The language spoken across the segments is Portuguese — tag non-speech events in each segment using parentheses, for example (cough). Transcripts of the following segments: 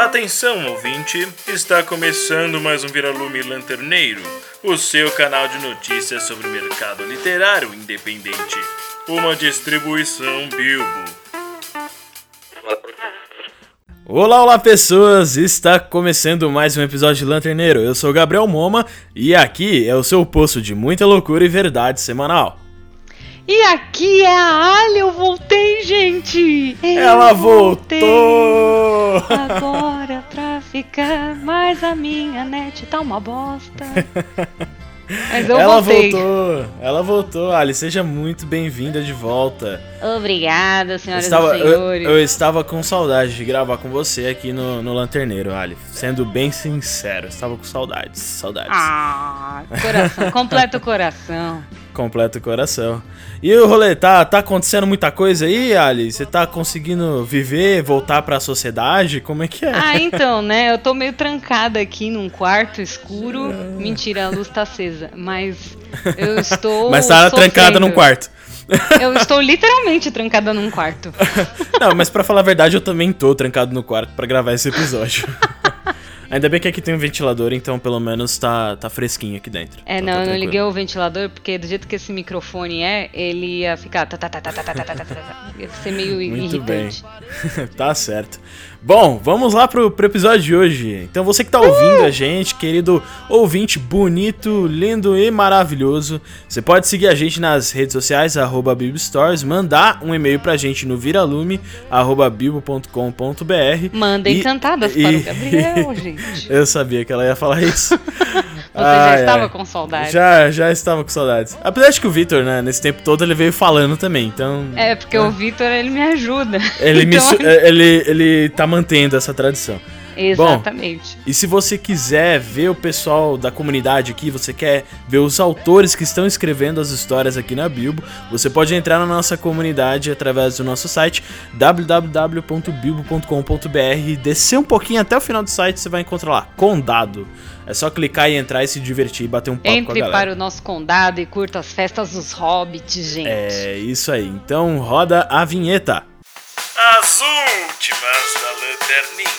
Atenção, ouvinte! Está começando mais um Viralume Lanterneiro, o seu canal de notícias sobre o mercado literário independente. Uma distribuição Bilbo. Olá, olá pessoas! Está começando mais um episódio de Lanterneiro. Eu sou Gabriel Moma e aqui é o seu poço de muita loucura e verdade semanal. E aqui é a Ali, eu voltei, gente! Eu Ela voltou! Agora pra ficar, mas a minha net tá uma bosta. (laughs) Mas eu Ela voltei. voltou! Ela voltou, Ali. Seja muito bem-vinda de volta. Obrigada, Eu senhoras estava, e eu, senhores. eu estava com saudade de gravar com você aqui no, no Lanterneiro, Ali. Sendo bem sincero, eu estava com saudades. Saudades. Ah, coração, completo coração. (laughs) Completo o coração. E o rolê, tá, tá acontecendo muita coisa aí, Ali? Você tá conseguindo viver, voltar pra sociedade? Como é que é? Ah, (laughs) então, né? Eu tô meio trancada aqui num quarto escuro. Mentira, a luz tá acesa. Mas eu estou. Mas tá trancada sofrendo. num quarto. (laughs) Eu estou literalmente trancada num quarto. Não, mas pra falar a verdade, eu também tô trancado no quarto pra gravar esse episódio. (laughs) Ainda bem que aqui tem um ventilador, então pelo menos tá, tá fresquinho aqui dentro. É, então, não, tá eu não liguei o ventilador, porque do jeito que esse microfone é, ele ia ficar. Ia ser meio Muito irritante. Bem. tá certo. Bom, vamos lá pro, pro episódio de hoje. Então você que tá ouvindo a gente, querido ouvinte bonito, lindo e maravilhoso, você pode seguir a gente nas redes sociais, arroba Bibstores, mandar um e-mail pra gente no viralume, arroba bibo.com.br. Mandem E- cantadas e- para o Gabriel, (laughs) gente. Eu sabia que ela ia falar isso. (laughs) Você já estava com saudade. Já, já estava com saudades. Apesar de que o Victor, né, nesse tempo todo ele veio falando também, então... É, porque o Vitor, ele me ajuda. Ele, (laughs) me Então, su- ele, ele tá mantendo essa tradição. Exatamente. E se você quiser ver o pessoal da comunidade aqui, você quer ver os autores que estão escrevendo as histórias aqui na Bilbo, você pode entrar na nossa comunidade através do nosso site www.bilbo.com.br, descer um pouquinho até o final do site, você vai encontrar lá Condado. É só clicar e entrar e se divertir e bater um papo com a Entre galera. para o nosso condado e curta as festas dos hobbits, gente. É isso aí. Então roda a vinheta. As últimas da lanterninha.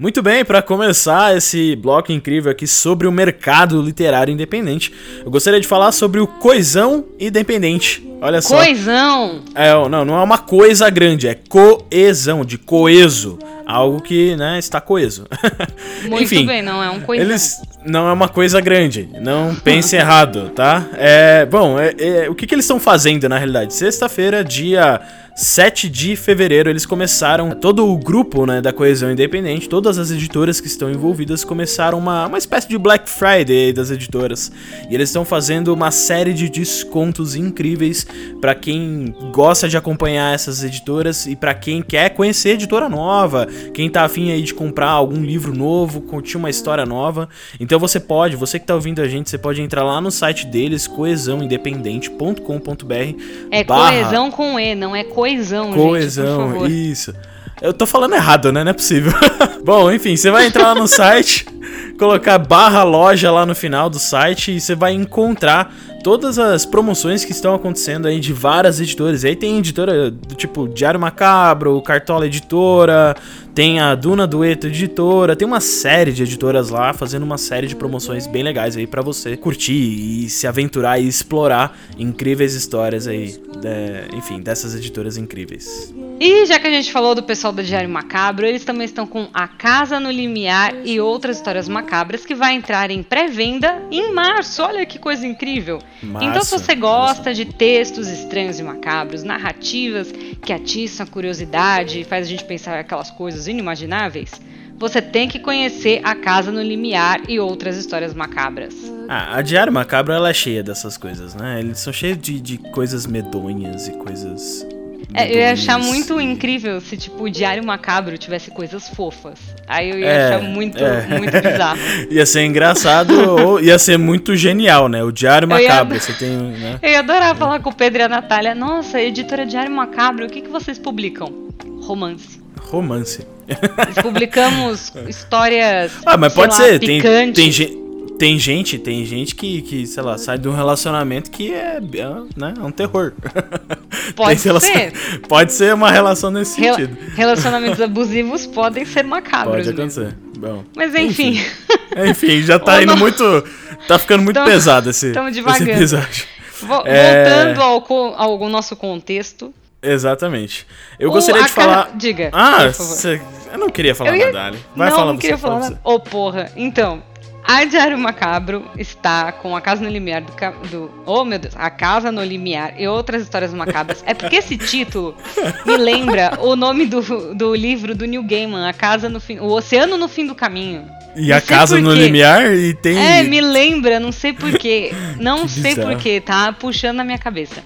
Muito bem, para começar esse bloco incrível aqui sobre o mercado literário independente, eu gostaria de falar sobre o Coisão Independente. Olha só. Coisão! É, não, não é uma coisa grande, é coesão, de coeso. Algo que, né, está coeso. (laughs) Muito Enfim, bem, não é um coisão. Eles não é uma coisa grande, não pense (laughs) errado, tá? É, bom, é- é, o que, que eles estão fazendo na realidade? Sexta-feira, dia 7 de fevereiro, eles começaram, todo o grupo né, da Coesão Independente, todas as editoras que estão envolvidas começaram uma, uma espécie de Black Friday das editoras. E eles estão fazendo uma série de descontos incríveis para quem gosta de acompanhar essas editoras e para quem quer conhecer editora nova, quem tá afim aí de comprar algum livro novo, curtir uma história nova. Então você pode, você que tá ouvindo a gente, você pode entrar lá no site deles, coesãoindependente.com.br. É coesão com E, não é coesão, gente, por Coesão, isso. Eu tô falando errado, né? Não é possível. (laughs) Bom, enfim, você vai entrar lá no site, colocar barra loja lá no final do site e você vai encontrar todas as promoções que estão acontecendo aí de várias editoras. Aí tem editora do tipo Diário Macabro, Cartola Editora, tem a Duna Dueto Editora, tem uma série de editoras lá fazendo uma série de promoções bem legais aí pra você curtir e se aventurar e explorar incríveis histórias aí, de- enfim, dessas editoras incríveis. E já que a gente falou do pessoal do Diário Macabro, eles também estão com A Casa no Limiar e outras histórias macabras que vai entrar em pré-venda em março. Olha que coisa incrível! Março, então, se você gosta de textos estranhos e macabros, narrativas que atiçam a curiosidade e faz a gente pensar aquelas coisas inimagináveis, você tem que conhecer A Casa no Limiar e outras histórias macabras. Ah, a Diário Macabro ela é cheia dessas coisas, né? Eles são cheios de, de coisas medonhas e coisas. É, eu ia achar muito incrível se, tipo, o Diário Macabro tivesse coisas fofas. Aí eu ia É, achar muito, é. muito bizarro. (laughs) Ia ser engraçado ou ia ser muito genial, né? O Diário Eu ia- Macabro, você tem, né? Eu ia adorar falar com o Pedro e a Natália. Nossa, editora Diário Macabro, o que, que vocês publicam? Romance. Romance. Nós publicamos (laughs) histórias. Ah, mas pode lá, ser. Tem, picantes. tem, gen- tem gente, tem gente que, que, sei lá, sai de um relacionamento que é, é, né, é um terror. (laughs) Pode relacion- ser. Pode ser uma relação nesse Rel- sentido. Relacionamentos abusivos podem ser macabros. Pode mesmo. acontecer. Bom. Mas enfim, Enfim, já tá (laughs) indo não. muito. Tá ficando muito Tamo- pesado esse, esse episódio. É. voltando ao, co- ao nosso contexto. Exatamente. Eu o- gostaria de falar. Diga. Ah, cê- eu não queria falar ia- nada, Ali. Vai não, falar não queria falar fala nada. Ô, porra. Então, a Diário Macabro está com A Casa no Limiar do, do... Oh, meu Deus. A Casa no Limiar e outras histórias macabras. É porque esse título me lembra o nome do, do livro do Neil Gaiman, A Casa no Fim... O Oceano no Fim do Caminho. E Não a casa no limiar e tem. É, me lembra, não sei porquê. Não sei porquê, tá puxando na minha cabeça.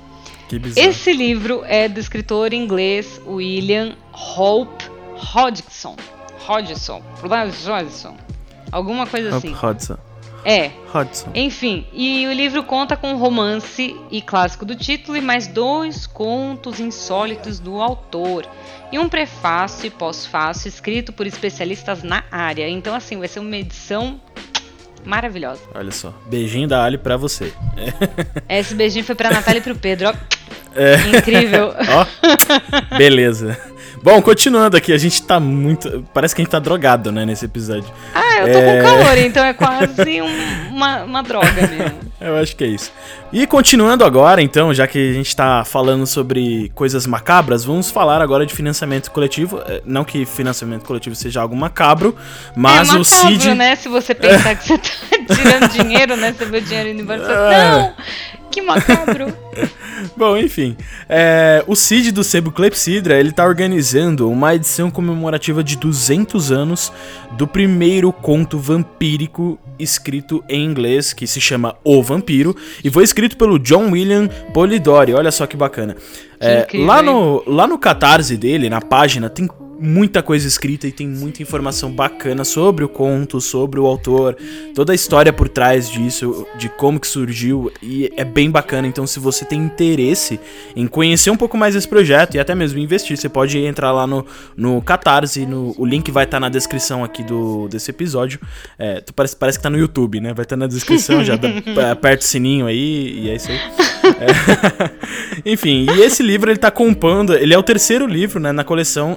Que bizarro. Esse livro é do escritor inglês William Hope Hodgson. Hodgson. Hodgson. Alguma coisa assim. Hudson. É. Hudson. Enfim, e o livro conta com um romance e clássico do título e mais dois contos insólitos do autor. E um prefácio e pós-fácio escrito por especialistas na área. Então, assim, vai ser uma edição maravilhosa. Olha só. Beijinho da Ali pra você. (laughs) Esse beijinho foi pra Natália e pro Pedro, ó. É. Incrível. (laughs) Ó. Beleza. (laughs) Bom, continuando aqui, a gente tá muito. Parece que a gente tá drogado, né, nesse episódio. Ah, eu tô É. com calor, (laughs) então é quase um- uma, uma droga mesmo. Eu acho que é isso. E continuando agora, então, já que a gente tá falando sobre coisas macabras, vamos falar agora de financiamento coletivo. É, Não que financiamento coletivo seja algo macabro, mas é o macabro, Cid. né? Se você pensar que você tá (laughs) tirando dinheiro, né? Você vê o dinheiro indo embora. (laughs) É. Não! Que macabro! (laughs) Bom, enfim. é, o Cid do Sebo Clepsidra, ele tá organizando uma edição comemorativa de 200 anos do primeiro conto vampírico escrito em inglês, que se chama O Vampiro, e foi escrito pelo John William Polidori. Olha só que bacana. É, lá, no, lá no catarse dele, na página, tem muita coisa escrita e tem muita informação bacana sobre o conto, sobre o autor, toda a história por trás disso, de como que surgiu, e é bem bacana. Então, se você tem interesse em conhecer um pouco mais esse projeto e até mesmo investir, você pode entrar lá no, no Catarse, no, o link vai estar na descrição aqui do, desse episódio. É, tu parece, parece que tá no YouTube, né? Vai estar na descrição, já dá- (laughs) aperta o sininho aí e é isso aí. É. (laughs) Enfim, e esse livro ele tá compondo, ele é o terceiro livro, né, na coleção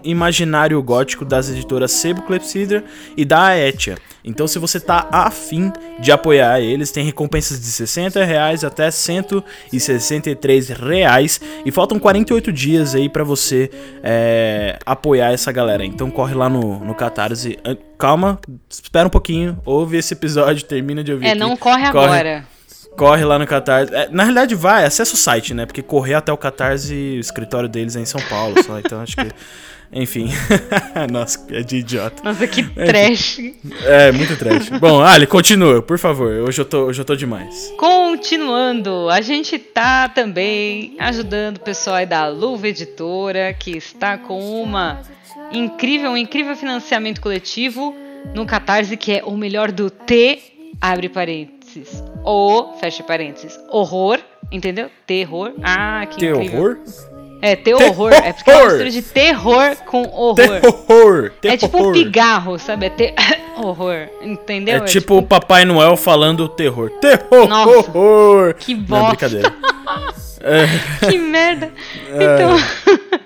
Imaginário Gótico das editoras Sebo Clepsidra e da Aetia. Então, se você tá afim de apoiar eles, tem recompensas de 60 reais até 163 reais e faltam 48 dias aí pra você é, apoiar essa galera. Então, corre lá no, no Catarse. Calma, espera um pouquinho, ouve esse episódio, termina de ouvir. É, aqui. não corre agora. Corre lá no Catarse. É, na realidade, vai, acessa o site, né? Porque correr até o Catarse, o escritório deles é em São Paulo só. Então acho que. (laughs) Enfim. (laughs) Nossa, é de idiota. Nossa, que trash. É, muito trash. (laughs) Bom, Ali, continua, por favor. Hoje eu tô, hoje eu tô demais. Continuando, a gente tá também ajudando o pessoal aí da Luva Editora, que está com uma incrível, um incrível financiamento coletivo no Catarse, que é o melhor do T, abre parênteses, o, fecha parênteses, horror, entendeu? Terror. Ah, que Tem incrível. horror? É, terror. É porque é uma mistura de terror com horror. Terror! É tipo um pigarro, sabe? É ter... (laughs) horror, entendeu? É tipo o Papai Noel falando terror. Terror! Nossa, horror. que Não, bosta. brincadeira. (laughs) Que merda! Então, (laughs)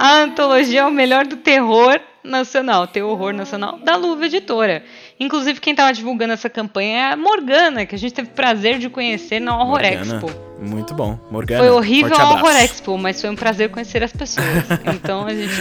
a antologia é o melhor do terror nacional, terror nacional da Luva Editora. Inclusive, quem tava divulgando essa campanha é a Morgana, que a gente teve prazer de conhecer na Horror Morgana, Expo. Muito bom. Morgana. Foi horrível a. Horror Expo, mas foi um prazer conhecer as pessoas. (laughs) Então a gente.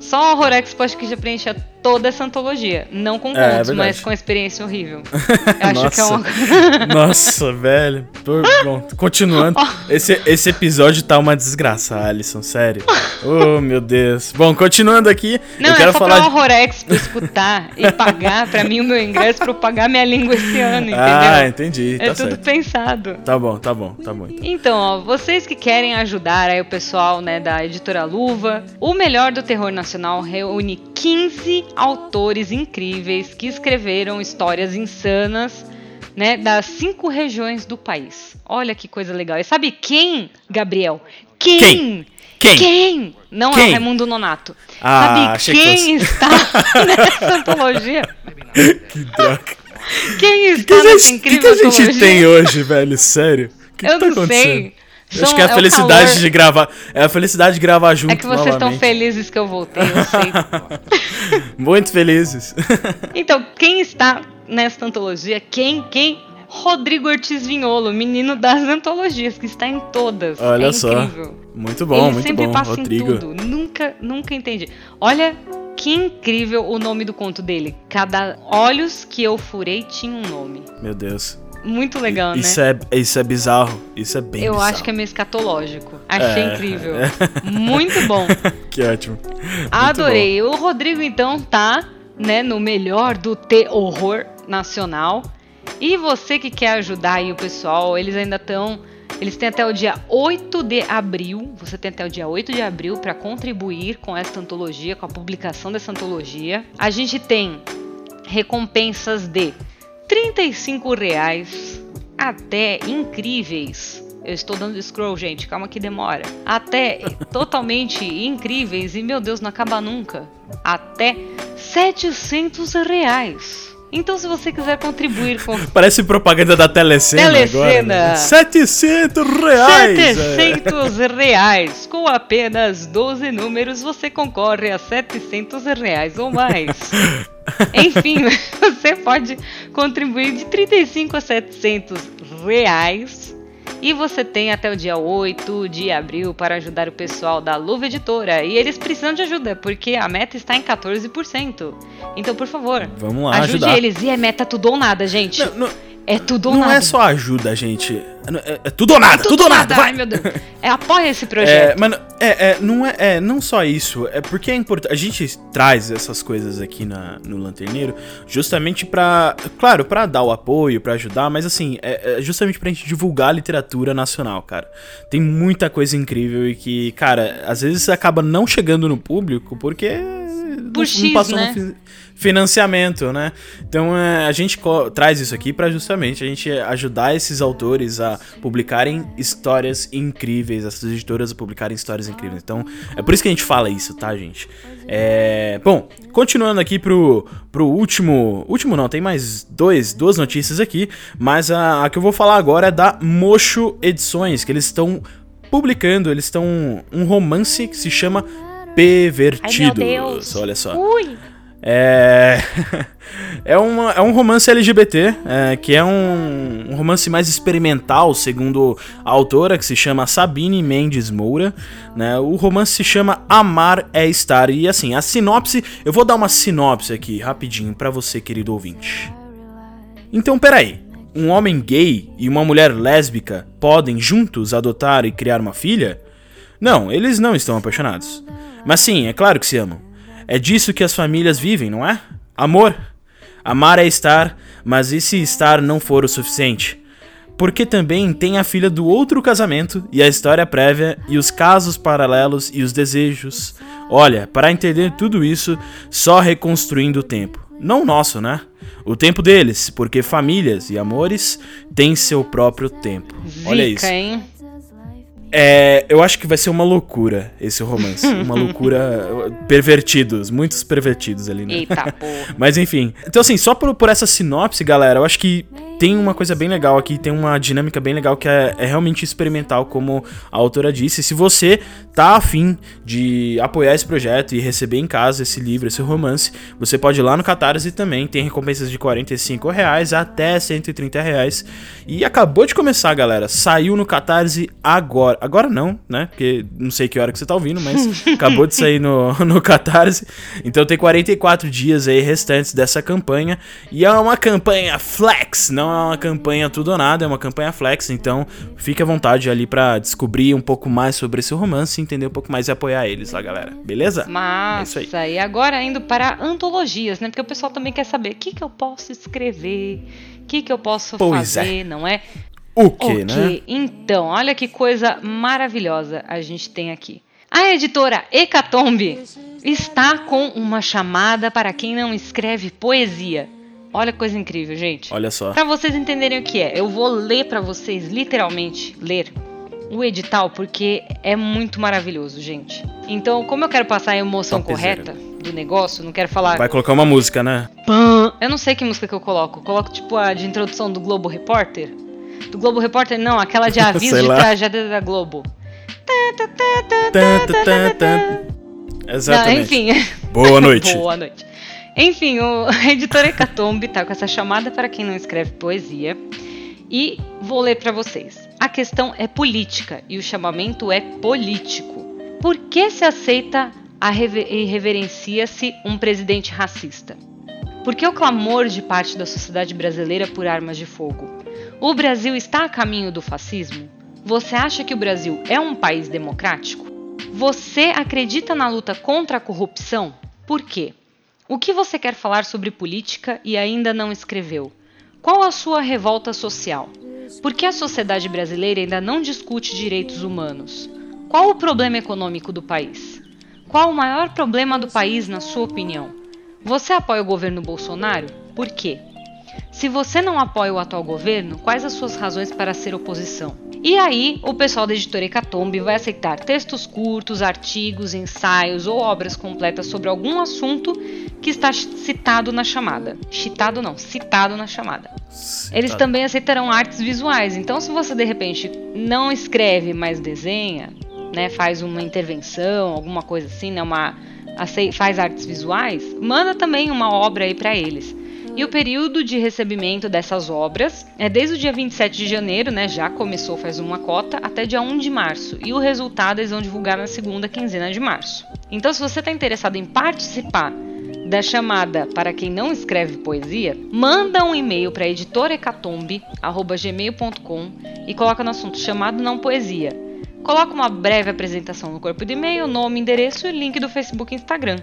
Só a Horror Expo acho que já preenchia toda essa antologia. Não com É, contos, é mas com a experiência horrível. (laughs) Eu acho que é uma. Nossa, velho. (laughs) Bom, continuando. Esse, esse episódio tá uma desgraça, Alisson, sério. (laughs) Oh, meu Deus. Bom, continuando aqui, Não, eu quero é só falar pra de... Horror Expo escutar e pagar pra mim o meu ingresso pra eu pagar minha língua esse ano, entendeu? Ah, entendi. é Tá tudo certo. pensado. Tá bom, tá bom, tá bom. Então. Então, ó, vocês que querem ajudar aí o pessoal, né, da editora Luva, o melhor do terror nacional reúne 15 autores incríveis que escreveram histórias insanas, né, das cinco regiões do país. Olha que coisa legal. E sabe quem, Gabriel? Quem? Quem? Quem? Quem? Não é Quem? o Raimundo Nonato. Ah, sabe que quem fosse. está (laughs) nessa antologia? Que droga. Quem está que, que nessa gente, que, incrível que a gente tem hoje, velho? Sério? O que, Eu que tá não acontecendo? sei. Eu Acho São- que é a é felicidade calor. de gravar. É a felicidade de gravar junto É que vocês estão felizes que eu voltei, eu sei. (laughs) Muito felizes. (laughs) Então, quem está nesta antologia? Quem? Quem? Rodrigo Ortiz Vinholo, menino das antologias, que está em todas. Olha é só. incrível. Muito bom, Ele muito sempre bom, passa Rodrigo. em tudo. Nunca, nunca entendi. Olha que incrível o nome do conto dele. Cada olhos que eu furei tinha um nome. Meu Deus. Muito legal, isso, né? é, isso é bizarro. Isso é bem eu bizarro. acho que é meio escatológico. Achei É, incrível. é. Muito bom. (laughs) Que ótimo. Adorei. O Rodrigo, então, tá né, no melhor do T-Horror Nacional. E você que quer ajudar aí o pessoal, eles ainda estão. Eles têm até o dia 8 de abril. Você tem até o dia 8 de abril para contribuir com esta antologia, com a publicação dessa antologia. A gente tem recompensas de 35 reais até incríveis. Eu estou dando scroll, gente, calma que demora. Até totalmente (laughs) incríveis e meu Deus, não acaba nunca. Até 700 reais. Então, se você quiser contribuir com (laughs) Parece propaganda da Telecena, Telecena. agora. Né? 700 reais! é. 700 reais. Com apenas 12 números, você concorre a 700 reais ou mais. (laughs) Enfim, você pode contribuir de 35 a 700 reais. E você tem até o dia 8 de abril para ajudar o pessoal da Luva Editora. E eles precisam de ajuda, porque a meta está em 14%. Então, por favor, Vamos lá ajude ajudar. eles. E é meta tudo ou nada, gente. Não, não- é tudo ou não nada. é só ajuda, gente. É, é tudo ou nada, tudo, ou nada, vai! Ai, meu Deus. É, apoia esse (laughs) É, projeto. mano, é, é, não é, é não só isso, é porque é importante. A gente traz essas coisas aqui na, no Lanterneiro justamente pra. Claro, pra dar o apoio, pra ajudar, mas assim, é, é justamente pra gente divulgar a literatura nacional, cara. Tem muita coisa incrível e que, cara, às vezes acaba não chegando no público porque. Por não, X, não passou né? no fi- financiamento, né? Então é, a gente traz isso aqui pra justamente a gente ajudar esses autores a publicarem histórias incríveis, essas editoras a publicarem histórias incríveis. Então é por isso que a gente fala isso, tá, gente? É, bom, continuando aqui pro, pro último. Último não, tem mais dois, duas notícias aqui, mas a, a que eu vou falar agora é da Mocho Edições, que eles estão publicando, eles estão um romance que se chama Pervertidos. Deus. Olha só. Ui. É. (laughs) é, uma, é um romance LGBT, é, que é um, um romance mais experimental, segundo a autora, que se chama Sabine Mendes Moura. Né? O romance se chama Amar é Estar. E assim, a sinopse. Eu vou dar uma sinopse aqui, rapidinho, pra você, querido ouvinte. Então, peraí. Um homem gay e uma mulher lésbica podem juntos adotar e criar uma filha? Não, eles não estão apaixonados. Mas sim, é claro que se amam. É disso que as famílias vivem, não é? Amor. Amar é estar, mas e se estar não for o suficiente? Porque também tem a filha do outro casamento e a história prévia e os casos paralelos e os desejos. Olha, para entender tudo isso, só reconstruindo o tempo. Não o nosso, né? O tempo deles, porque famílias e amores têm seu próprio tempo. Olha Zica, isso. hein? É, eu acho que vai ser uma loucura esse romance. (laughs) Uma loucura. Pervertidos, muitos pervertidos ali, né? Eita (laughs) porra. Mas enfim. Então, assim, só por, por essa sinopse, galera, eu acho que tem uma coisa bem legal aqui, tem uma dinâmica bem legal que é, é realmente experimental, como a autora disse. Se você tá afim de apoiar esse projeto e receber em casa esse livro, esse romance, você pode ir lá no Catarse também. Tem recompensas de 45 reais até 130 reais. E acabou de começar, galera. Saiu no Catarse agora. Agora não, né? Porque não sei que hora que você tá ouvindo, mas (laughs) acabou de sair no, (laughs) no Catarse. Então tem 44 dias aí restantes dessa campanha. E é uma campanha flex, não é uma campanha tudo ou nada, é uma campanha flex. Então fique à vontade ali pra descobrir um pouco mais sobre esse romance, entender um pouco mais e apoiar eles lá, galera. Beleza? É isso Massa. aí. e agora indo para antologias, né? Porque o pessoal também quer saber o que, que eu posso escrever, o que, que eu posso Pois é. fazer, não é? O que, Ok, né? então, olha que coisa maravilhosa a gente tem aqui. A editora Hecatombe está com uma chamada para quem não escreve poesia. Olha que coisa incrível, gente. Olha só. Para vocês entenderem o que é, eu vou ler para vocês, literalmente, ler o edital, porque é muito maravilhoso, gente. Então, como eu quero passar a emoção Topzera. correta do negócio, não quero falar Vai colocar uma música, né? pã. Eu não sei que música que eu coloco. Eu coloco tipo a de introdução do Globo Repórter. Do Globo Repórter, não, aquela de (laughs) aviso de tragédia da Globo. Exatamente. Não, enfim. Boa noite. (laughs) Boa noite. Enfim, o (laughs) editor Hecatombe tá com essa chamada para quem não escreve poesia. E vou ler para vocês. A questão é política e o chamamento é político. Por que se aceita e reverencia-se um presidente racista? Por que o clamor de parte da sociedade brasileira por armas de fogo? O Brasil está a caminho do fascismo? Você acha que o Brasil é um país democrático? Você acredita na luta contra a corrupção? Por quê? O que você quer falar sobre política e ainda não escreveu? Qual a sua revolta social? Por que a sociedade brasileira ainda não discute direitos humanos? Qual o problema econômico do país? Qual o maior problema do país, na sua opinião? Você apoia o governo Bolsonaro? Por quê? Se você não apoia o atual governo, quais as suas razões para ser oposição? E aí, o pessoal da editora Hecatombe vai aceitar textos curtos, artigos, ensaios ou obras completas sobre algum assunto que está citado na chamada. Citado não, citado na chamada. Citado. Eles também aceitarão artes visuais. Então, se você de repente não escreve, mas desenha, né, faz uma intervenção, alguma coisa assim, né, uma faz artes visuais, manda também uma obra aí para eles. E o período de recebimento dessas obras é desde o dia 27 de janeiro, né, já começou faz uma cota, até dia 1 de março. E o resultado eles vão divulgar na segunda quinzena de março. Então, se você está interessado em participar da chamada para quem não escreve poesia, manda um e-mail para editorecatombe@gmail.com e coloca no assunto chamado não poesia. Coloca uma breve apresentação no corpo do e-mail, nome, endereço e link do Facebook e Instagram.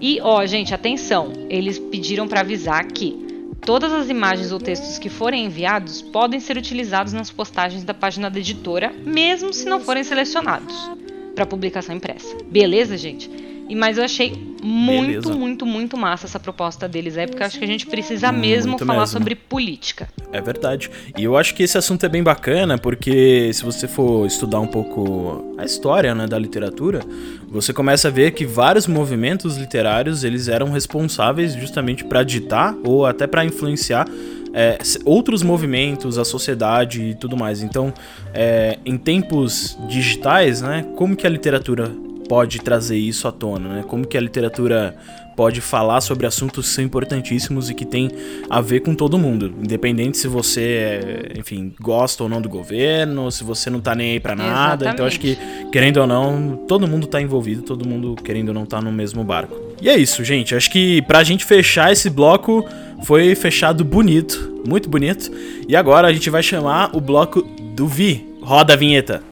E, ó, gente, atenção, eles pediram para avisar que todas as imagens ou textos que forem enviados podem ser utilizados nas postagens da página da editora, mesmo se não forem selecionados para publicação impressa. Beleza, gente? E mas eu achei muito, Beleza. muito, muito massa essa proposta deles aí, porque eu acho que a gente precisa mesmo muito falar mesmo. sobre política. É verdade. E eu acho que esse assunto é bem bacana, porque se você for estudar um pouco a história né, da literatura, você começa a ver que vários movimentos literários eles eram responsáveis justamente para ditar ou até para influenciar é, outros movimentos, a sociedade e tudo mais. Então, é, em tempos digitais, né, como que a literatura pode trazer isso à tona, né? Como que a literatura pode falar sobre assuntos que são importantíssimos e que tem a ver com todo mundo, independente se você, enfim, gosta ou não do governo, se você não tá nem aí para nada. Exatamente. Então acho que querendo ou não, todo mundo tá envolvido, todo mundo querendo ou não tá no mesmo barco. E é isso, gente. Acho que pra gente fechar esse bloco foi fechado bonito, muito bonito. E agora a gente vai chamar o bloco do Vi. Roda a vinheta.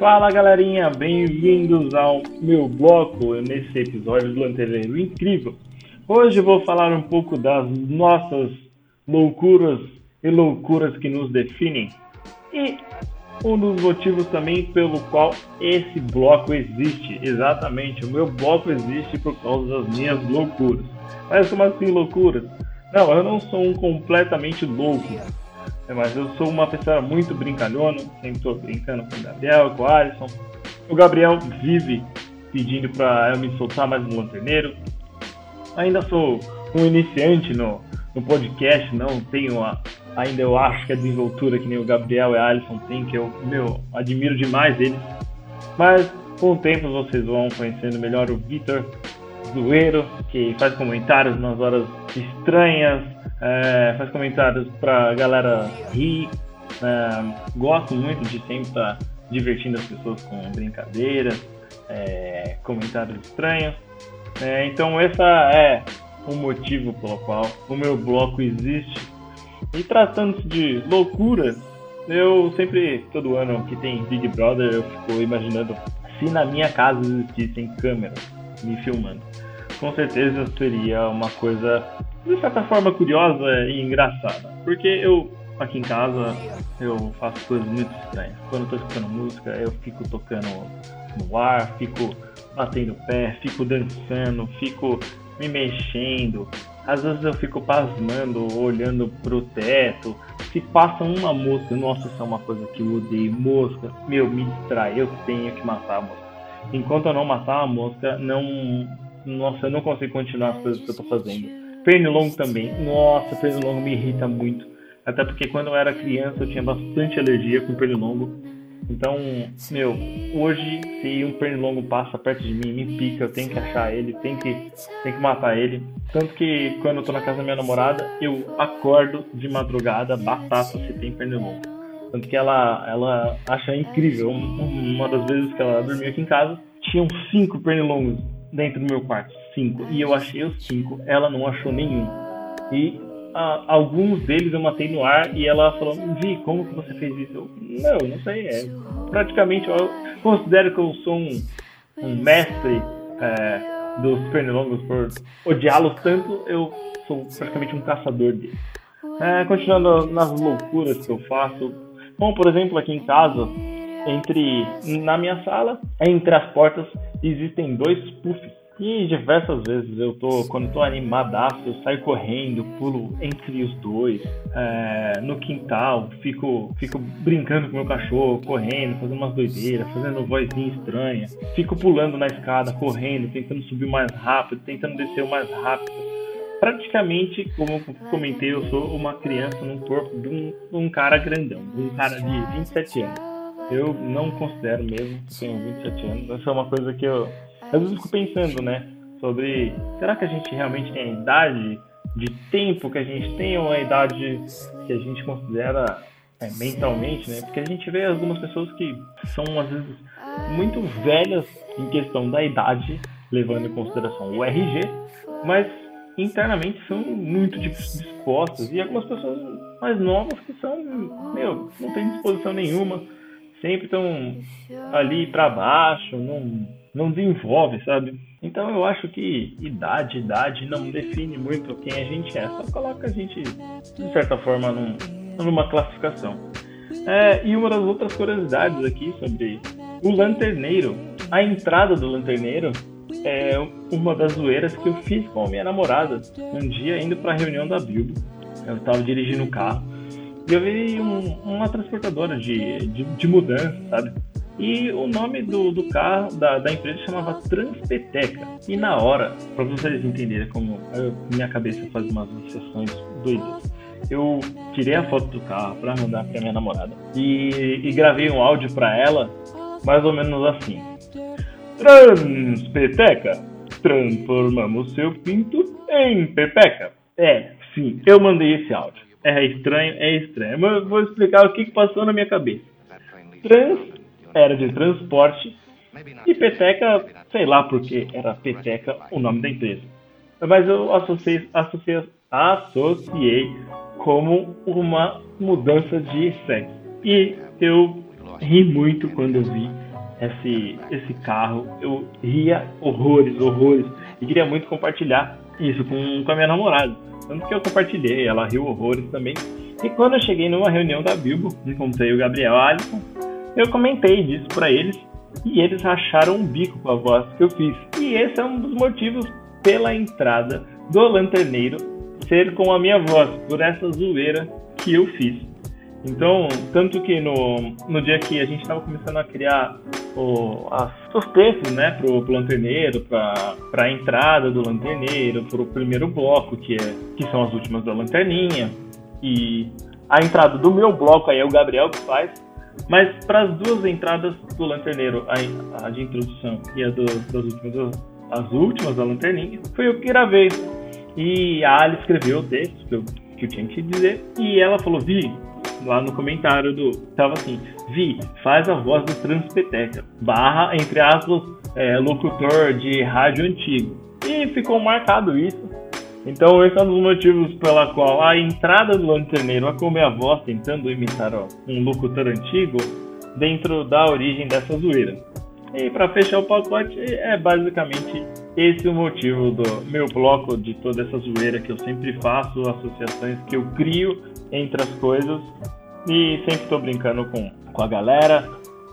Fala galerinha, bem-vindos ao meu bloco nesse episódio do Lanterneiro Incrível. Hoje vou falar um pouco das nossas loucuras e loucuras que nos definem e um dos motivos também pelo qual esse bloco existe. Exatamente, o meu bloco existe por causa das minhas loucuras. Mas como assim loucuras? Não, eu não sou um completamente louco. É, mas eu sou uma pessoa muito brincalhona, sempre estou brincando com o Gabriel, com o Alisson. O Gabriel vive pedindo para eu me soltar mais no lanterneiro. Ainda sou um iniciante no, no podcast, não tenho a, ainda eu acho que a desenvoltura que nem o Gabriel e a Alisson tem, que eu meu, admiro demais eles. Mas com o tempo vocês vão conhecendo melhor o Vitor Zoeiro, que faz comentários nas horas estranhas, é, faz comentários pra galera rir. É, gosto muito de sempre estar tá divertindo as pessoas com brincadeiras, é, comentários estranhos. É, então esse é o motivo pelo qual o meu bloco existe. E tratando-se de loucura, eu sempre, todo ano que tem Big Brother, eu fico imaginando se na minha casa existissem câmeras me filmando. Com certeza seria uma coisa de certa forma curiosa e engraçada. Porque eu, aqui em casa, eu faço coisas muito estranhas. Quando eu tô escutando música, eu fico tocando no ar, fico batendo pé, fico dançando, fico me mexendo. Às vezes eu fico pasmando, olhando pro teto. Se passa uma mosca, nossa, isso é uma coisa que eu odeio. Mosca, meu, me distrai, eu tenho que matar a mosca. Enquanto eu não matar a mosca, não nossa, eu não consigo continuar as coisas que eu tô fazendo. Pernilongo também, nossa, pernilongo me irrita muito. Até porque quando eu era criança eu tinha bastante alergia com pernilongo. Então, meu, hoje se um pernilongo passa perto de mim, me pica, eu tenho que achar ele, tenho que, tenho que matar ele. Tanto que quando eu tô na casa da minha namorada, eu acordo de madrugada, batata se tem pernilongo. Tanto que ela, ela acha incrível. Uma das vezes que ela dormiu aqui em casa, tinham cinco pernilongos dentro do meu quarto. Cinco. E eu achei os cinco, ela não achou nenhum. E a, alguns deles eu matei no ar e ela falou: Vi, como que você fez isso? Eu, não, não sei. É, praticamente eu considero que eu sou um, um mestre é, dos pernilongos por odiá-los tanto, eu sou praticamente um caçador deles. É, continuando nas loucuras que eu faço. Bom, por exemplo, aqui em casa, entre na minha sala, entre as portas, existem dois puffs e diversas vezes eu tô, quando tô animadaço, eu saio correndo, pulo entre os dois, é, no quintal, fico, fico brincando com meu cachorro, correndo, fazendo umas doideiras, fazendo vozinha estranha, fico pulando na escada, correndo, tentando subir mais rápido, tentando descer mais rápido. Praticamente, como eu comentei, eu sou uma criança no corpo de um, um cara grandão, de um cara de 27 anos. Eu não considero mesmo tenho 27 anos. Essa é uma coisa que eu às vezes eu fico pensando, né? Sobre será que a gente realmente tem a idade de tempo que a gente tem ou a idade que a gente considera é, mentalmente, né? Porque a gente vê algumas pessoas que são às vezes muito velhas em questão da idade, levando em consideração o RG, mas internamente são muito dispostas e algumas pessoas mais novas que são, meu, não tem disposição nenhuma, sempre estão ali para baixo, não não desenvolve, sabe? Então eu acho que idade, idade não define muito quem a gente é, só coloca a gente, de certa forma, num, numa classificação. É, e uma das outras curiosidades aqui sobre o lanterneiro, a entrada do lanterneiro é uma das zoeiras que eu fiz com a minha namorada um dia indo para a reunião da Bilbo. Eu estava dirigindo o carro e eu vi um, uma transportadora de, de, de mudança, sabe? E o nome do, do carro, da, da empresa, chamava Transpeteca. E na hora, para vocês entenderem como eu, minha cabeça faz umas sessões doidas, eu tirei a foto do carro para mandar para minha namorada e, e gravei um áudio para ela, mais ou menos assim: Transpeteca, transformamos seu pinto em pepeca. É, sim, eu mandei esse áudio. É estranho, é estranho. Mas eu vou explicar o que, que passou na minha cabeça. Trans era de transporte e Peteca, sei lá porque era Peteca o nome da empresa. Mas eu associei, associei, associei como uma mudança de sexo. E eu ri muito quando eu vi esse, esse carro. Eu ria horrores, horrores. E queria muito compartilhar isso com, com a minha namorada. Tanto que eu compartilhei, ela riu horrores também. E quando eu cheguei numa reunião da Bilbo, encontrei o Gabriel Alisson eu comentei disso para eles e eles racharam um bico com a voz que eu fiz. E esse é um dos motivos pela entrada do lanterneiro ser com a minha voz, por essa zoeira que eu fiz. Então, tanto que no, no dia que a gente estava começando a criar o, as, os textos, né, pro, pro lanterneiro, para a entrada do lanterneiro, pro primeiro bloco, que, é, que são as últimas da lanterninha, e a entrada do meu bloco aí é o Gabriel que faz, mas para as duas entradas do Lanterneiro, a, a de introdução e a do, das últimas, as últimas da Lanterninha, foi eu que gravei. E a Ali escreveu o texto que eu, que eu tinha que dizer. E ela falou: Vi, lá no comentário do. Tava assim: Vi, faz a voz do Transpeteca, barra, entre aspas, é, locutor de rádio antigo. E ficou marcado isso. Então esse é um dos motivos pela qual a entrada do lanterneiro a comer a voz tentando imitar ó, um locutor antigo dentro da origem dessa zoeira. E para fechar o pacote, é basicamente esse o motivo do meu bloco de toda essa zoeira que eu sempre faço, associações que eu crio entre as coisas e sempre estou brincando com, com a galera.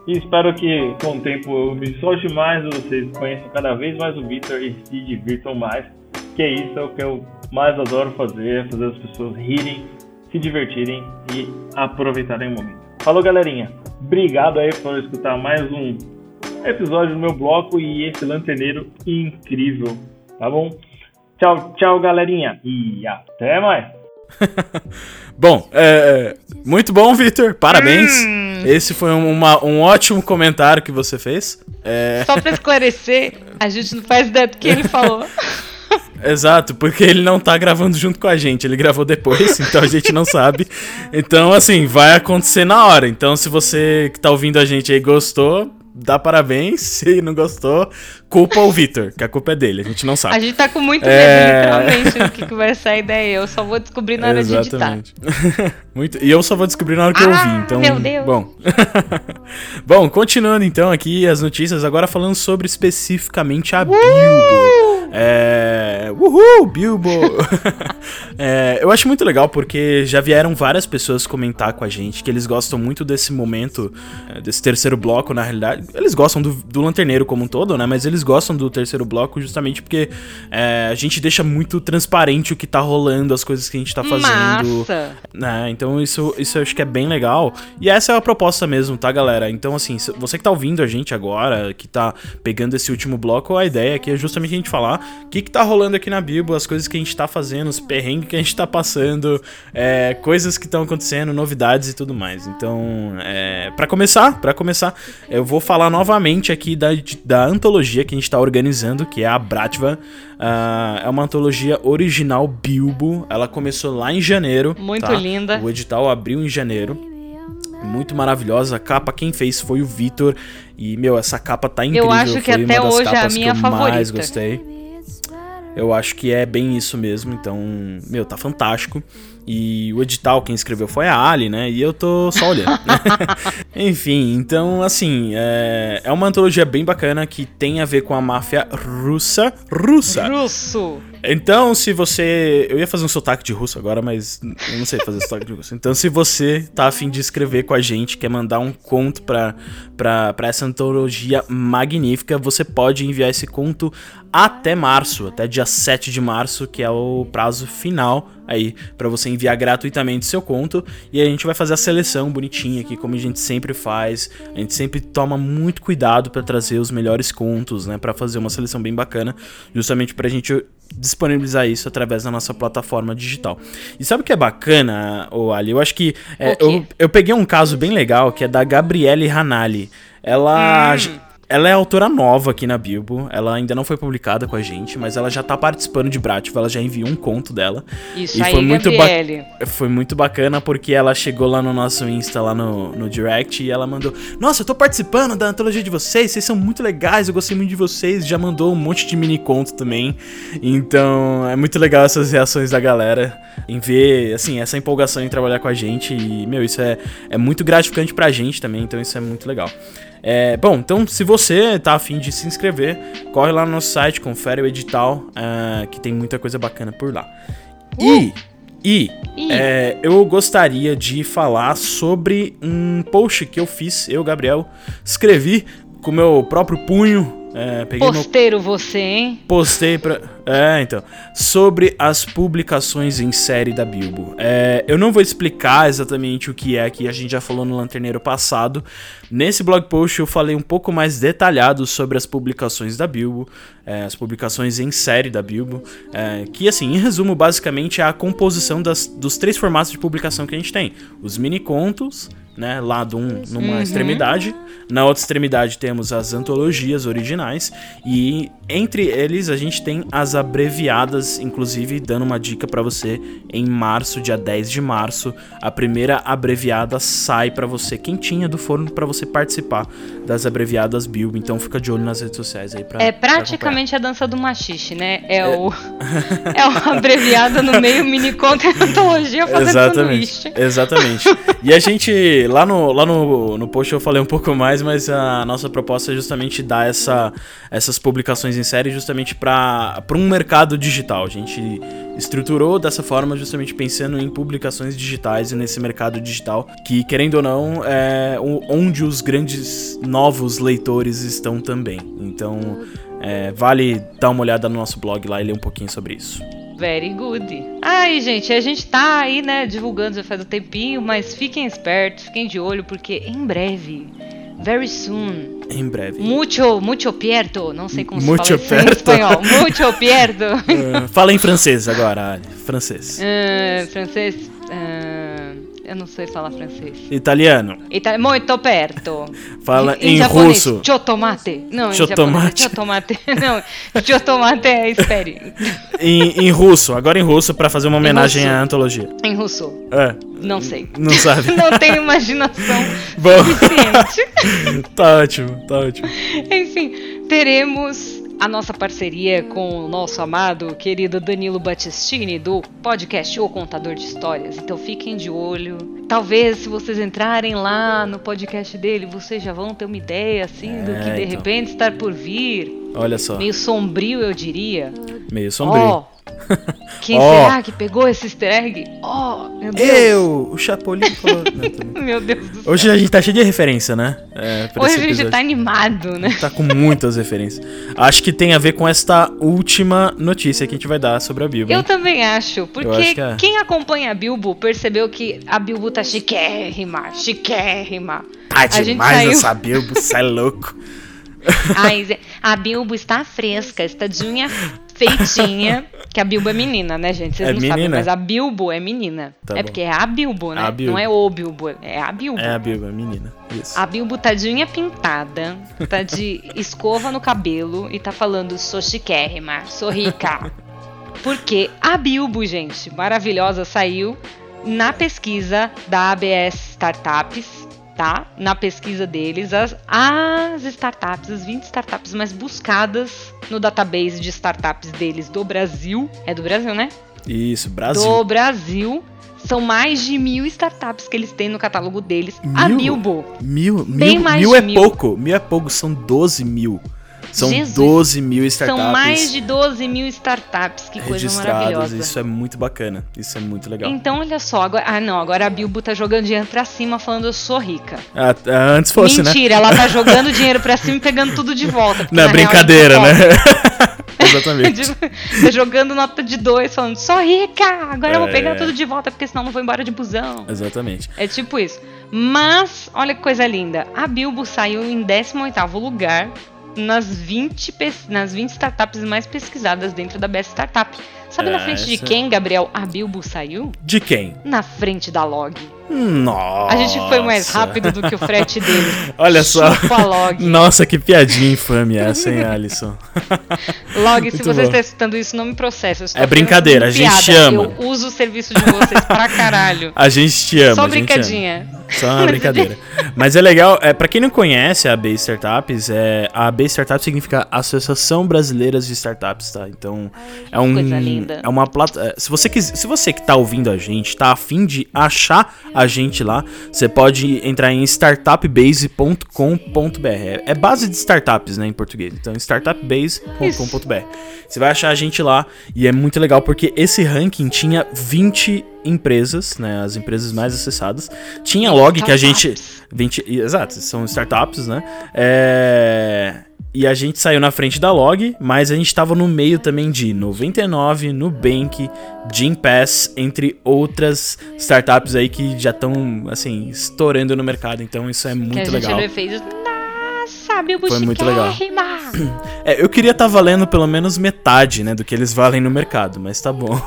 E espero que com o tempo eu me solte mais, vocês conheçam cada vez mais o Victor e se divirtam mais que é isso é o que eu mais adoro fazer, fazer as pessoas rirem, se divertirem e aproveitarem o momento. Falou, galerinha. Obrigado aí por escutar mais um episódio do meu bloco e esse lanterneiro incrível Tá bom? Tchau, tchau, galerinha. E até mais. (laughs) bom, é, muito bom, Victor. Parabéns. Hum. Esse foi uma, um ótimo comentário que você fez. É... Só pra esclarecer, a gente não faz ideia do que ele falou. (laughs) Exato, porque ele não tá gravando junto com a gente, ele gravou depois, (laughs) então a gente não sabe. Então, assim, vai acontecer na hora. Então, se você que tá ouvindo a gente aí gostou, dá parabéns. (laughs) Se não gostou, culpa o Vitor, que a culpa é dele, a gente não sabe. A gente tá com muito medo, é... literalmente, do que, que vai sair daí. Eu só vou descobrir na hora Exatamente. de editar. (laughs) muito... E eu só vou descobrir na hora que ah, eu ouvir, então... meu Deus! Bom. Bom, continuando então aqui as notícias, agora falando sobre especificamente a uh! Bilbo. É. Uhul, Bilbo! (laughs) é, eu acho muito legal porque já vieram várias pessoas comentar com a gente que eles gostam muito desse momento, é, desse terceiro bloco, na realidade. Eles gostam do, do Lanterneiro como um todo, né? Mas eles gostam do terceiro bloco justamente porque é, a gente deixa muito transparente o que tá rolando, as coisas que a gente tá fazendo. Massa. Né? Então isso, isso eu acho que é bem legal. E essa é a proposta mesmo, tá, galera? Então, assim, você que tá ouvindo a gente agora, que tá pegando esse último bloco, a ideia aqui é justamente a gente falar o que, que tá rolando aqui na Bíblia, as coisas que a gente tá fazendo, os perrengues que a gente tá passando, é, coisas que estão acontecendo, novidades e tudo mais. Então, é, para começar, para começar, eu vou falar novamente aqui da, da antologia que a gente tá organizando, que é a Bratva. Uh, é uma antologia original Bilbo. Ela começou lá em janeiro. Muito tá? linda. O edital abriu em janeiro muito maravilhosa. A capa quem fez foi o Vitor. E, meu, essa capa tá incrível. Eu acho que foi até hoje é a minha que eu favorita. mais gostei. Eu acho que é bem isso mesmo. Então, meu, tá fantástico. E o edital, quem escreveu foi a Ali, né? E eu tô só olhando. (laughs) (laughs) Enfim, então, assim, é, é uma antologia bem bacana que tem a ver com a máfia russa. Russa! Russo! Então, se você. Eu ia fazer um sotaque de russo agora, mas eu não sei fazer sotaque de russo. Então, se você tá afim de escrever com a gente, quer mandar um conto pra, pra, pra essa antologia magnífica, você pode enviar esse conto até março, até dia 7 de março, que é o prazo final aí para você enviar gratuitamente seu conto e a gente vai fazer a seleção bonitinha aqui como a gente sempre faz. A gente sempre toma muito cuidado para trazer os melhores contos, né, para fazer uma seleção bem bacana, justamente pra gente disponibilizar isso através da nossa plataforma digital. E sabe o que é bacana, o Ali? Eu acho que é, eu, eu peguei um caso bem legal que é da Gabriele Ranali. Ela hum ela é autora nova aqui na Bilbo. Ela ainda não foi publicada com a gente, mas ela já tá participando de Brativa. Ela já enviou um conto dela. Isso e aí, foi muito Foi muito bacana porque ela chegou lá no nosso Insta, lá no, no Direct, e ela mandou: Nossa, eu tô participando da antologia de vocês, vocês são muito legais, eu gostei muito de vocês. Já mandou um monte de mini conto também. Então é muito legal essas reações da galera em ver, assim, essa empolgação em trabalhar com a gente. E, meu, isso é, é muito gratificante pra gente também, então isso é muito legal. É, bom, então se você tá afim de se inscrever, corre lá no nosso site, confere o edital, uh, que tem muita coisa bacana por lá. Uh! E, e é, eu gostaria de falar sobre um post que eu fiz, eu, Gabriel, escrevi com meu próprio punho é, Posteiro meu... você, hein? Postei pra. É, então. Sobre as publicações em série da Bilbo. É, eu não vou explicar exatamente o que é, que a gente já falou no Lanterneiro passado. Nesse blog post eu falei um pouco mais detalhado sobre as publicações da Bilbo, é, as publicações em série da Bilbo. É, que, assim, em resumo, basicamente é a composição das, dos três formatos de publicação que a gente tem: os mini contos né, lado um numa uhum. extremidade. Na outra extremidade temos as antologias originais e entre eles a gente tem as abreviadas, inclusive dando uma dica para você, em março, dia 10 de março, a primeira abreviada sai para você quentinha do forno para você participar das abreviadas Bilbo. Então fica de olho nas redes sociais aí para É praticamente a dança do machixe, né? É, é... o (laughs) é uma abreviada no meio mini conta e (laughs) antologia fazendo Exatamente. Sanduíche. Exatamente. E a gente lá no, lá no, no post eu falei um pouco mais, mas a nossa proposta é justamente dar essa, essas publicações em série justamente para um mercado digital. A gente estruturou dessa forma justamente pensando em publicações digitais e nesse mercado digital que, querendo ou não, é onde os grandes novos leitores estão também. Então, é, vale dar uma olhada no nosso blog lá e ler um pouquinho sobre isso. Very good. Aí, gente, a gente tá aí, né, divulgando já faz um tempinho, mas fiquem espertos, fiquem de olho, porque em breve very soon. Em breve. Mucho, mucho pierdo. Não sei como Mucho se fala em perto. espanhol. Mucho (laughs) pierdo. Ah, fala em francês agora. Francês. Ah, francês. ah, eu não sei falar francês. Italiano. Ita muito perto. Fala em japonês, russo. Chotomate. Não, em Chotomate. Chotomate. (laughs) Não, chotomate é espere. Em, em russo. Agora em russo pra fazer uma homenagem à antologia. Em russo. É, Não sei. não sabe. (laughs) Não tenho imaginação Bom. suficiente. (laughs) tá ótimo, tá ótimo. Enfim, teremos a nossa parceria com o nosso amado, querido Danilo Battistini, do podcast O Contador de Histórias. Então fiquem de olho. Talvez, se vocês entrarem lá no podcast dele, vocês já vão ter uma ideia, assim, do É, que de então. repente está por vir. Olha só. Meio sombrio, eu diria. Meio sombrio. Ó, (laughs) quem Ó. será que pegou esse easter egg? Ó, meu Deus. Eu! O Chapolin falou. Não, (laughs) também. Meu Deus do céu. Hoje a gente tá cheio de referência, né? É, Hoje a gente tá animado, né? Tá com muitas referências. Acho que tem a ver com esta última notícia que a gente vai dar sobre a Bíblia. Eu também acho, porque acho que é. quem acompanha a Bilbo percebeu que a Bilbo tá chiquérrima, chiquérrima. Tá a demais saiu- essa Bilbo, cê é louco. (laughs) Ai, a Bilbo está fresca, está de unha feitinha. Que a Bilbo é menina, né, gente? Vocês É não sabem, menina? mas a Bilbo é menina. Tá é bom. porque é a Bilbo, né? A Bilbo. Não é o Bilbo, é a Bilbo. É a Bilbo, a menina. Isso. A Bilbo tá de unha pintada, tá de (laughs) escova no cabelo e tá falando sou chiquérrima, sou rica. Porque a Bilbo, gente, maravilhosa, saiu na pesquisa da ABS Startups, tá? Na pesquisa deles, as, as startups, as 20 startups mais buscadas no database de startups deles do Brasil. É do Brasil, né? Isso, Brasil. Do Brasil. São mais de mil startups que eles têm no catálogo deles. A Mil? Bilbo. Mil, Bem mil, mais mil de é mil. pouco. Mil é pouco, são 12 mil. São Jesus. 12 mil startups São mais de 12 mil startups. Que coisa maravilhosa. Isso é muito bacana. Isso é muito legal. Então, olha só, agora. Ah, não, agora a Bilbo tá jogando dinheiro pra cima falando eu sou rica. Ah, ah, antes fosse, né? Mentira, ela tá (laughs) jogando dinheiro pra cima e pegando tudo de volta. porque Na brincadeira, né? (laughs) Exatamente. (laughs) tá jogando nota de dois, falando, sou rica, agora eu vou É. pegar tudo de volta, porque senão não vou embora de busão. Exatamente. É tipo isso. Mas, olha que coisa linda. A Bilbo saiu em 18º lugar nas 20, pes- nas 20 startups mais pesquisadas dentro da Best Startup. Sabe na É, frente de quem, Gabriel, a Bilbo saiu? De quem? Na frente da Log. Nossa. A gente foi mais rápido do que o frete dele. (laughs) Olha só. Nossa, que piadinha infame essa, hein, Alisson? (laughs) Log, se Muito você bom. está escutando isso, não me processa. É brincadeira, a gente piada. ama. Eu uso o serviço de vocês pra (laughs) caralho. A gente te ama. Só brincadinha. Só uma brincadeira. Mas é legal, é, para quem não conhece a AB Startups, é, a AB Startups significa Associação Brasileira de Startups, tá? Então, é um coisa linda. é uma plata, se você quis, se você que tá ouvindo a gente, tá afim de achar a gente lá, você pode entrar em startupbase.com.br. É, é base de startups, né, em português. Então, startupbase.com.br. Você vai achar a gente lá e é muito legal porque esse ranking tinha 20 empresas, né, as empresas mais acessadas. Tinha log que a gente 20, e- exato, são startups, né? É, e a gente saiu na frente da log, mas a gente tava no meio também de 99, Nubank, Gympass, entre outras startups aí que já estão assim estourando no mercado. Então isso é que a muito gente legal. fez. Bilbo Foi muito legal. chiquérrima." É, eu queria estar valendo pelo menos metade, né, do que eles valem no mercado, mas tá bom.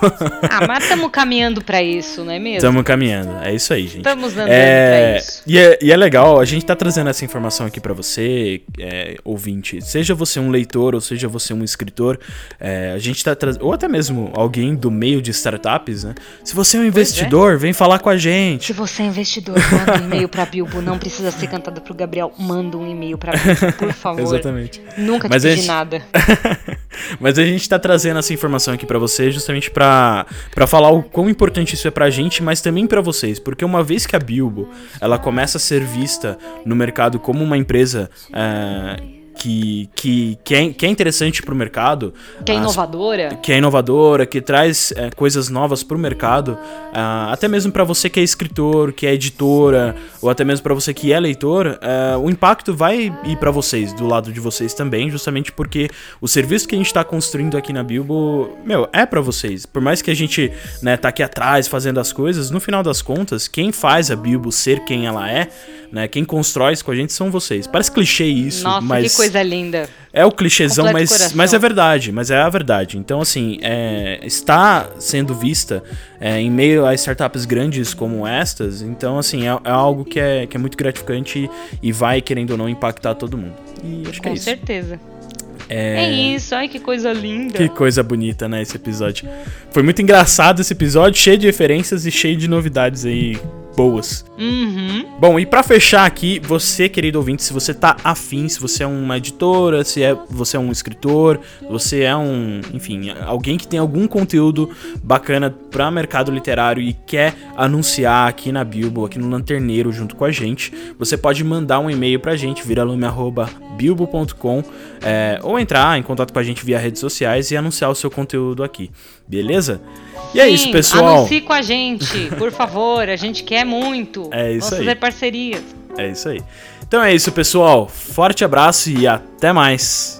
Ah, mas estamos caminhando pra isso, não é mesmo? Estamos caminhando. É isso aí, gente. Estamos andando É, pra isso. e, é, e é legal, a gente tá trazendo essa informação aqui pra você, é, ouvinte. Seja você um leitor ou seja você um escritor, é, a gente tá trazendo. Ou até mesmo alguém do meio de startups, né? Se você é um investidor, vem falar com a gente. Se você é investidor, manda um e-mail pra Bilbo. Não precisa ser cantada pro Gabriel. Manda um e-mail pra Bilbo, (laughs) por (laughs) favor. Exatamente. Nunca te Mas pedi a gente- nada. (laughs) Mas a gente tá trazendo essa informação aqui pra você justamente pra falar o quão importante isso é pra gente, mas também pra vocês, porque uma vez que a Bilbo ela começa a ser vista no mercado como uma empresa é, que, que, que, é, que é interessante pro mercado. Que é inovadora. que é inovadora, que traz é, coisas novas pro mercado. Uh, até mesmo para você que é escritor, que é editora, ou até mesmo para você que é leitor, uh, o impacto vai ir para vocês, do lado de vocês também, justamente porque o serviço que a gente tá construindo aqui na Bilbo, meu, é para vocês. Por mais que a gente, né, tá aqui atrás fazendo as coisas, no final das contas, quem faz a Bilbo ser quem ela é, né, quem constrói isso com a gente são vocês. Parece clichê isso, Nossa, mas... que coisa linda. É o clichêzão, mas, mas é verdade, mas é a verdade. Então, assim, é, está sendo vista é, em meio a startups grandes como estas, então, assim, é, é algo que é, que é muito gratificante e, vai, querendo ou não, impactar todo mundo. E acho que Com é isso. certeza. É... É isso, ai que coisa linda. Que coisa bonita, né, esse episódio. Foi muito engraçado esse episódio, cheio de referências e cheio de novidades aí boas. Uhum. Bom, e para fechar aqui, você, querido ouvinte, se você tá afim, se você é uma editora, se é, você é um escritor, você é um, enfim, alguém que tem algum conteúdo bacana para mercado literário e quer anunciar aqui na Bilbo, aqui no Lanterneiro junto com a gente, você pode mandar um e-mail pra gente, viralume@bilbo.com, é, ou entrar em contato com a gente via redes sociais e anunciar o seu conteúdo aqui. Beleza? E é Sim, isso, pessoal. Anuncie com a gente, por favor. A gente quer muito. É isso Vamos aí. fazer parcerias. É isso aí. Então é isso, pessoal. Forte abraço e até mais.